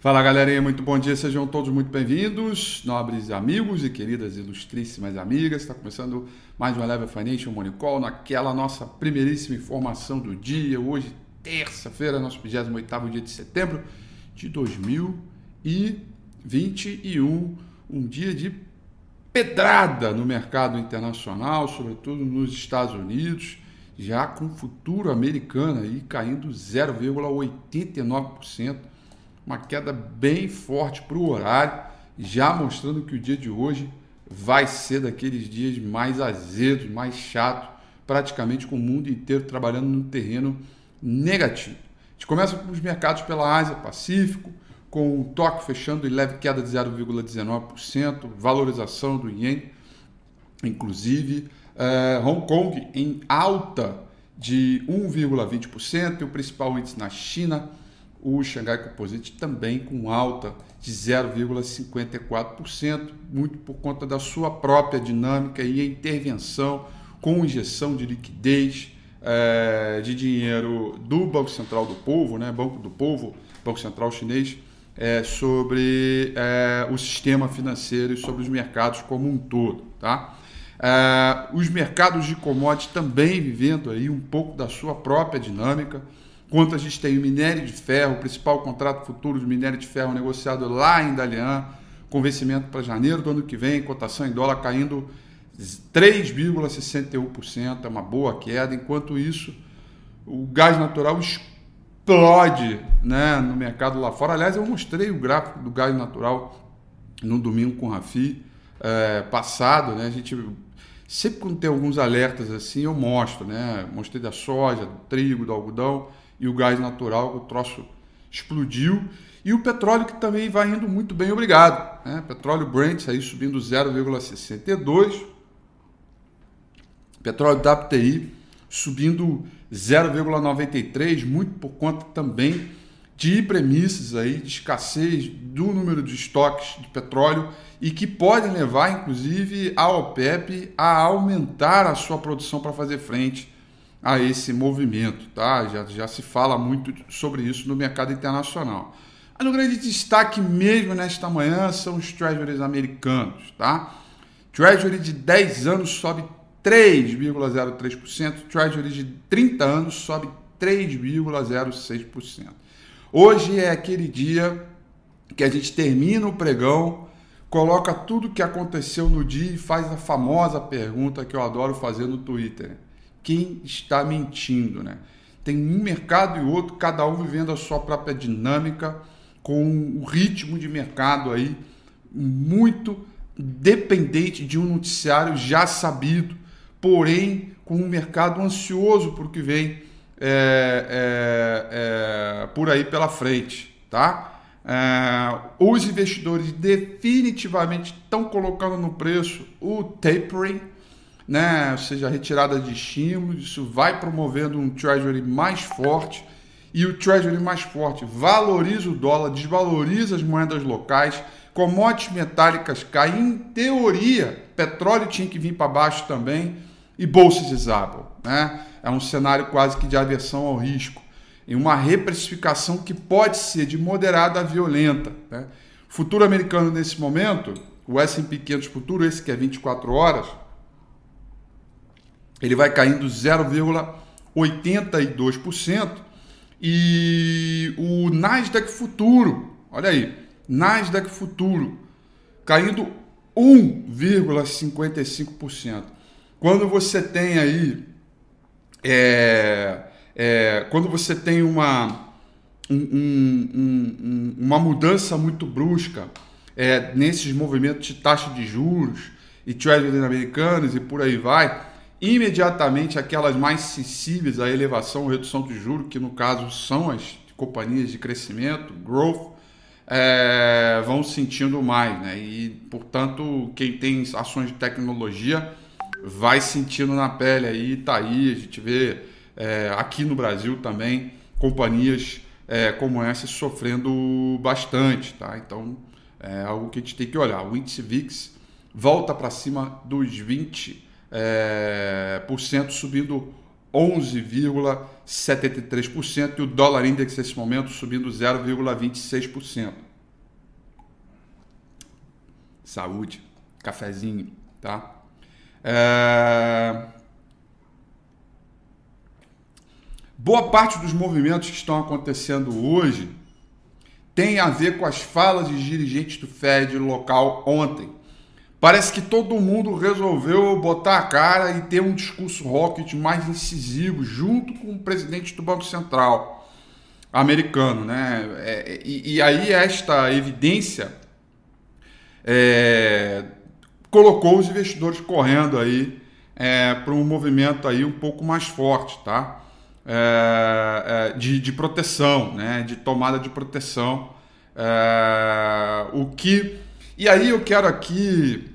Fala galerinha, muito bom dia, sejam todos muito bem-vindos, nobres amigos e queridas ilustríssimas amigas. Está começando mais um Level Financial Money Call, naquela nossa primeiríssima informação do dia. Hoje, terça-feira, nosso 28 dia de setembro de 2021. Um dia de pedrada no mercado internacional, sobretudo nos Estados Unidos, já com o futuro americano aí caindo 0,89% uma queda bem forte para o horário, já mostrando que o dia de hoje vai ser daqueles dias mais azedos, mais chato, praticamente com o mundo inteiro trabalhando no terreno negativo. A gente começa com os mercados pela Ásia Pacífico, com o toque fechando em leve queda de 0,19%, valorização do ien, inclusive eh, Hong Kong em alta de 1,20% e o principal índice na China o Xangai Composite também com alta de 0,54%, muito por conta da sua própria dinâmica e intervenção com injeção de liquidez é, de dinheiro do Banco Central do Povo, né, Banco do Povo, Banco Central Chinês, é, sobre é, o sistema financeiro e sobre os mercados como um todo. Tá? os mercados de commodities também vivendo aí um pouco da sua própria dinâmica. Quanto a gente tem o minério de ferro, o principal contrato futuro de minério de ferro negociado lá em Dalian, com vencimento para janeiro do ano que vem, cotação em dólar caindo 3,61%, é uma boa queda. Enquanto isso, o gás natural explode né, no mercado lá fora. Aliás, eu mostrei o gráfico do gás natural no domingo com o Rafi é, passado. Né, a gente sempre quando tem alguns alertas assim, eu mostro. Né, mostrei da soja, do trigo, do algodão e o gás natural, o troço explodiu. E o petróleo que também vai indo muito bem, obrigado. Né? Petróleo Brent aí subindo 0,62. Petróleo WTI subindo 0,93, muito por conta também de premissas aí de escassez do número de estoques de petróleo e que podem levar inclusive a OPEP a aumentar a sua produção para fazer frente a esse movimento, tá? Já, já se fala muito sobre isso no mercado internacional. Mas o grande destaque mesmo nesta manhã são os treasuries americanos, tá? Treasury de 10 anos sobe 3,03%, Treasury de 30 anos sobe 3,06%. Hoje é aquele dia que a gente termina o pregão, coloca tudo o que aconteceu no dia e faz a famosa pergunta que eu adoro fazer no Twitter quem está mentindo, né? Tem um mercado e outro, cada um vivendo a sua própria dinâmica, com o ritmo de mercado aí muito dependente de um noticiário já sabido, porém com um mercado ansioso por que vem é, é, é, por aí pela frente, tá? É, os investidores definitivamente estão colocando no preço o tapering, né? seja, retirada de estímulos, isso vai promovendo um treasury mais forte e o treasury mais forte valoriza o dólar, desvaloriza as moedas locais, commodities metálicas caem, em teoria, petróleo tinha que vir para baixo também e bolsas desabam, né? É um cenário quase que de aversão ao risco, em uma reprecificação que pode ser de moderada a violenta, né? Futuro americano nesse momento, o S&P 500 futuro, esse que é 24 horas, ele vai caindo 0,82% e o Nasdaq futuro, olha aí, Nasdaq futuro caindo 1,55%. Quando você tem aí é, é, quando você tem uma, um, um, um, uma mudança muito brusca é, nesses movimentos de taxa de juros e treasuries americanos e por aí vai, imediatamente aquelas mais sensíveis à elevação ou redução de juros, que no caso são as companhias de crescimento, growth, é, vão sentindo mais, né? E portanto, quem tem ações de tecnologia vai sentindo na pele aí, tá aí, a gente vê é, aqui no Brasil também companhias é, como essa sofrendo bastante, tá? Então é algo que a gente tem que olhar. O índice VIX volta para cima dos 20 é, por cento, subindo 11,73% e o dólar index nesse momento subindo 0,26%. Saúde, cafezinho, tá? É... Boa parte dos movimentos que estão acontecendo hoje tem a ver com as falas de dirigentes do Fed local ontem. Parece que todo mundo resolveu botar a cara e ter um discurso rocket mais incisivo, junto com o presidente do Banco Central americano. Né? É, e, e, aí esta evidência é, colocou os investidores correndo aí é, para um movimento aí um pouco mais forte, tá? É, é, de, de proteção, né? de tomada de proteção. É, o que e aí eu quero aqui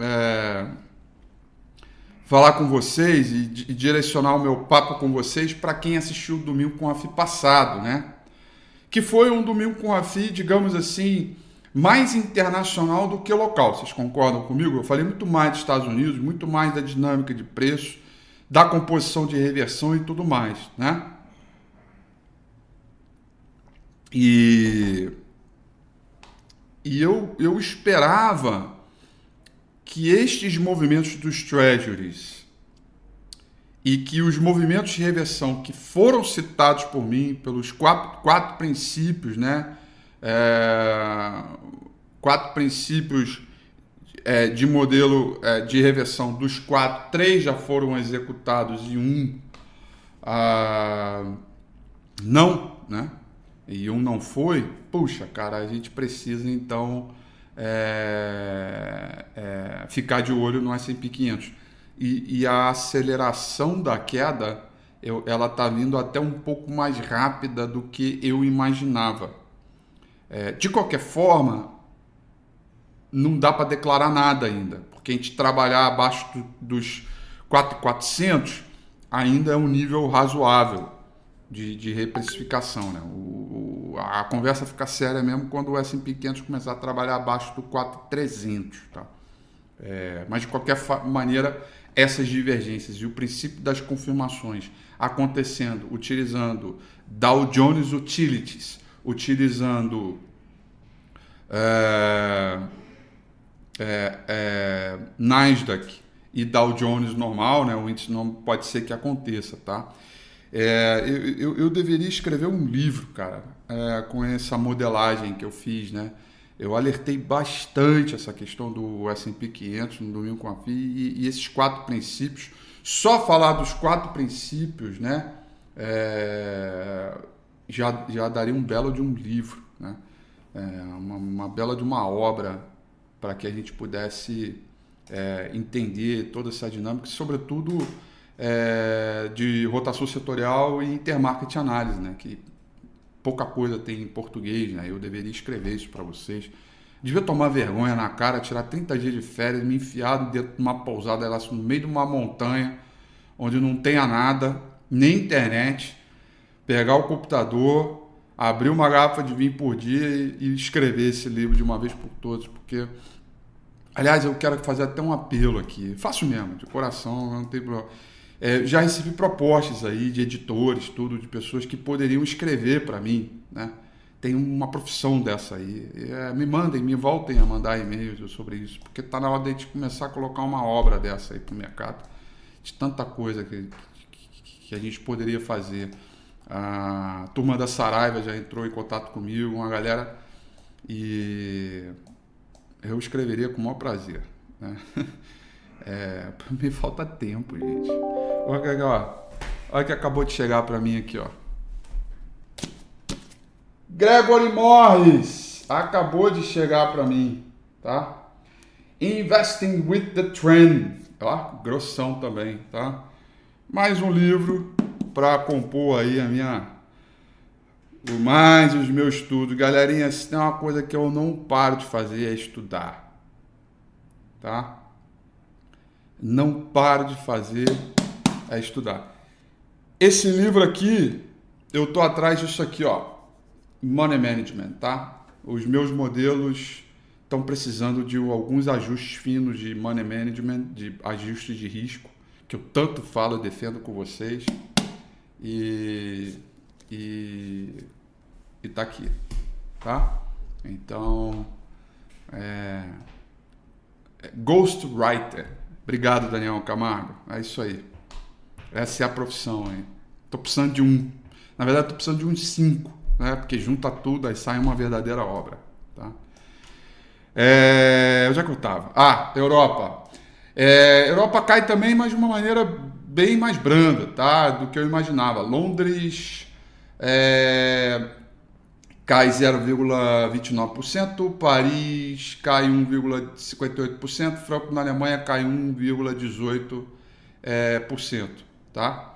é, falar com vocês e, e, direcionar o meu papo com vocês para quem assistiu o Domingo com a FI passado, né? Que foi um Domingo com a FI, digamos assim, mais internacional do que local. Vocês concordam comigo? Eu falei muito mais dos Estados Unidos, muito mais da dinâmica de preço, da composição de reversão e tudo mais, né? E e eu, eu esperava que estes movimentos dos treasuries e que os movimentos de reversão que foram citados por mim pelos quatro, quatro princípios, né? É, quatro princípios é, de modelo é, de reversão dos quatro, três já foram executados e um ah, não, né? E um não foi, puxa, cara, a gente precisa então é, é, ficar de olho no S&P 500. E, e, a aceleração da queda, eu, ela está vindo até um pouco mais rápida do que eu imaginava. É, de qualquer forma, não dá para declarar nada ainda, porque a gente trabalhar abaixo do, dos 4,400 ainda é um nível razoável de, de reprecificação. Né? O, a conversa fica séria mesmo quando o S&P 500 começar a trabalhar abaixo do 4,300. Tá? É, mas, de qualquer maneira, essas divergências e o princípio das confirmações acontecendo utilizando Dow Jones Utilities, utilizando é, é, é, Nasdaq e Dow Jones normal, né? o índice não pode ser que aconteça, tá? É, eu, eu, eu, deveria escrever um livro, cara, é, com essa modelagem que eu fiz, né? Eu alertei bastante essa questão do S&P 500 no domingo com a FI e, e, esses quatro princípios. Só falar dos quatro princípios, né? É, já, já daria um belo de um livro, né? É, uma, uma, bela de uma obra para que a gente pudesse é, entender toda essa dinâmica sobretudo, é, de rotação setorial e intermarket análise, né? Que pouca coisa tem em português, né? Eu deveria escrever isso para vocês. Devia tomar vergonha na cara, tirar 30 dias de férias, me enfiar dentro de uma pousada lá no meio de uma montanha, onde não tenha nada, nem internet, pegar o computador, abrir uma garrafa de vinho por dia e, e escrever esse livro de uma vez por todas, porque Aliás, eu quero fazer até um apelo aqui. Faço mesmo, de coração, não tem problema. É, já recebi propostas aí de editores, tudo, de pessoas que poderiam escrever para mim, né? Tem uma profissão dessa aí. É, me mandem, me voltem a mandar e-mails sobre isso, porque está na hora de a gente começar a colocar uma obra dessa aí para o mercado, de tanta coisa que, que, que, a gente poderia fazer. A turma da Saraiva já entrou em contato comigo, uma galera, e eu escreveria com o maior prazer. Né? É, me falta tempo, gente. Olha, ó, olha que acabou de chegar para mim aqui, ó. Gregory Morris acabou de chegar para mim, tá? Investing with the Trend, ó, grossão também, tá? Mais um livro para compor aí a minha mais os meus estudos. Galerinha, se tem uma coisa que eu não paro de fazer é estudar. Tá? não paro de fazer é estudar. Esse livro aqui, eu tô atrás disso aqui, ó, Money Management, tá? Os meus modelos estão precisando de alguns ajustes finos de money management, de ajustes de risco, que eu tanto falo e defendo com vocês. E, e, e tá aqui, tá? Então, é, Ghostwriter. Obrigado, Daniel Camargo. É isso aí. Essa é a profissão aí. Tô precisando de um. Na verdade, tô precisando de uns cinco, né? Porque junta tudo, aí sai uma verdadeira obra. Tá? É... Onde é que eu tava? Ah, Europa. É... Europa cai também, mas de uma maneira bem mais branda, tá? Do que eu imaginava. Londres é... cai 0,29%, Paris cai 1,58%, Franco na Alemanha cai 1,18%, é, por cento, tá?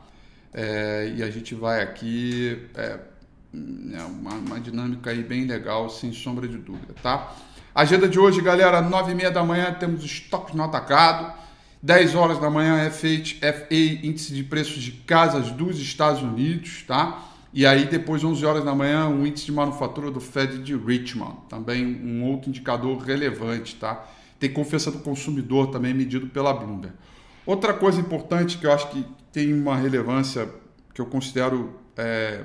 É, e a gente vai aqui, é, é uma, uma, dinâmica aí bem legal, sem sombra de dúvida, tá? Agenda de hoje, galera, 9 e meia da manhã temos estoques no atacado, 10 horas da manhã FA, FA índice de preços de casas dos Estados Unidos, tá? E aí depois 11 horas da manhã o índice de manufatura do Fed de Richmond, também um outro indicador relevante, tá? Tem confiança do consumidor também medido pela Bloomberg. Outra coisa importante que eu acho que tem uma relevância que eu considero é,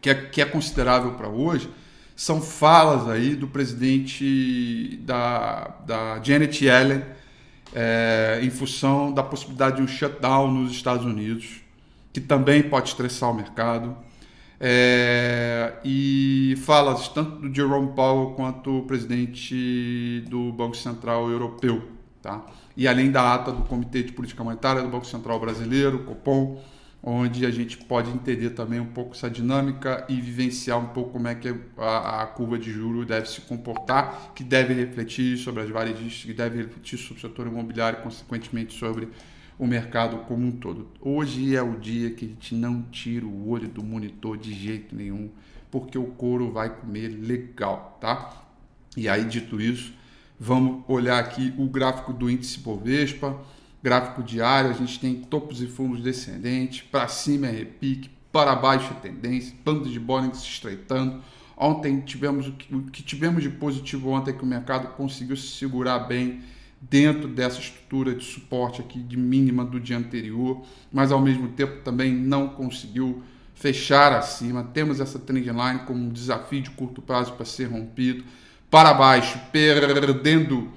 que, é, que é considerável para hoje são falas aí do presidente da, da Janet Yellen é, em função da possibilidade de um shutdown nos Estados Unidos, que também pode estressar o mercado. É, e falas tanto do Jerome Powell quanto o presidente do Banco Central Europeu. Tá? E além da ata do Comitê de Política Monetária do Banco Central Brasileiro, Copom, onde a gente pode entender também um pouco essa dinâmica e vivenciar um pouco como é que a, a curva de juros deve se comportar, que deve refletir sobre as varejistas, que deve refletir sobre o setor imobiliário e, consequentemente, sobre o mercado como um todo. Hoje é o dia que a gente não tira o olho do monitor de jeito nenhum, porque o couro vai comer legal, tá? E aí, dito isso, Vamos olhar aqui o gráfico do índice Bovespa, gráfico diário, a gente tem topos e fundos descendentes, para cima é repique, para baixo é tendência, bando de Bollinger se estreitando. Ontem tivemos o que, o que tivemos de positivo ontem é que o mercado conseguiu se segurar bem dentro dessa estrutura de suporte aqui de mínima do dia anterior, mas ao mesmo tempo também não conseguiu fechar acima. Temos essa trendline como um desafio de curto prazo para ser rompido para baixo, perdendo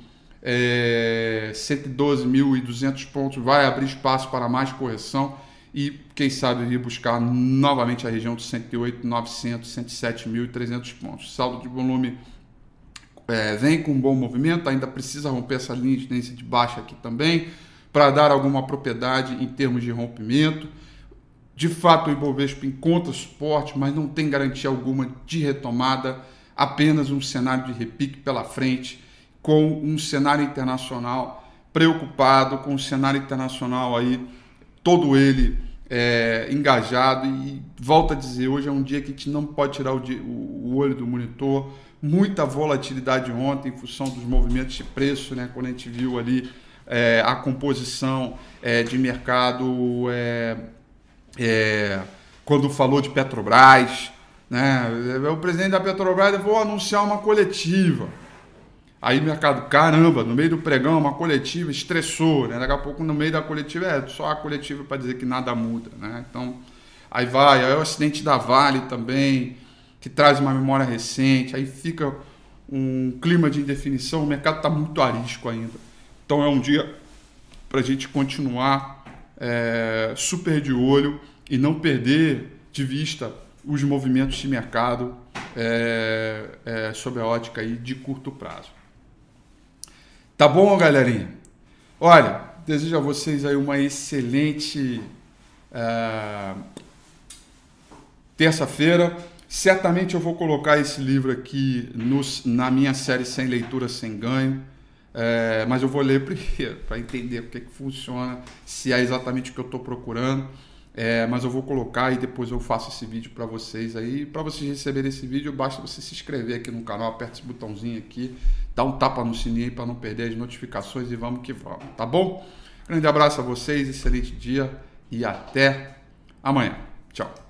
é, 112.200 pontos, vai abrir espaço para mais correção e, quem sabe, vir buscar novamente a região de 108.900, 107.300 pontos. Saldo de volume é, vem com um bom movimento, ainda precisa romper essa linha de tendência de baixa aqui também, para dar alguma propriedade em termos de rompimento. De fato, o Ibovespa encontra suporte, mas não tem garantia alguma de retomada apenas um cenário de repique pela frente, com um cenário internacional preocupado, com o um cenário internacional aí, todo ele é, engajado. E volta a dizer, hoje é um dia que a gente não pode tirar o, o, o olho do monitor. Muita volatilidade ontem em função dos movimentos de preço, né? quando a gente viu ali é, a composição é, de mercado, é, é, quando falou de Petrobras, né? O presidente da Petrobras vou anunciar uma coletiva. Aí mercado, caramba, no meio do pregão, uma coletiva, estressou, né? Daqui a pouco no meio da coletiva é só a coletiva para dizer que nada muda, né? Então, aí vai, aí é o acidente da Vale também, que traz uma memória recente, aí fica um clima de indefinição, o mercado está muito arisco ainda. Então é um dia para a gente continuar é, super de olho e não perder de vista os movimentos de mercado é, é, sob a ótica aí de curto prazo. Tá bom, galerinha? Olha, desejo a vocês aí uma excelente é, terça-feira. Certamente eu vou colocar esse livro aqui nos, na minha série Sem Leitura, Sem Ganho. É, mas eu vou ler primeiro para entender o que, que funciona, se é exatamente o que eu estou procurando. É, mas eu vou colocar e depois eu faço esse vídeo para vocês aí. Para vocês receberem esse vídeo, basta você se inscrever aqui no canal, aperta esse botãozinho aqui, dá um tapa no sininho para não perder as notificações e vamos que vamos, tá bom? Grande abraço a vocês, excelente dia e até amanhã. Tchau.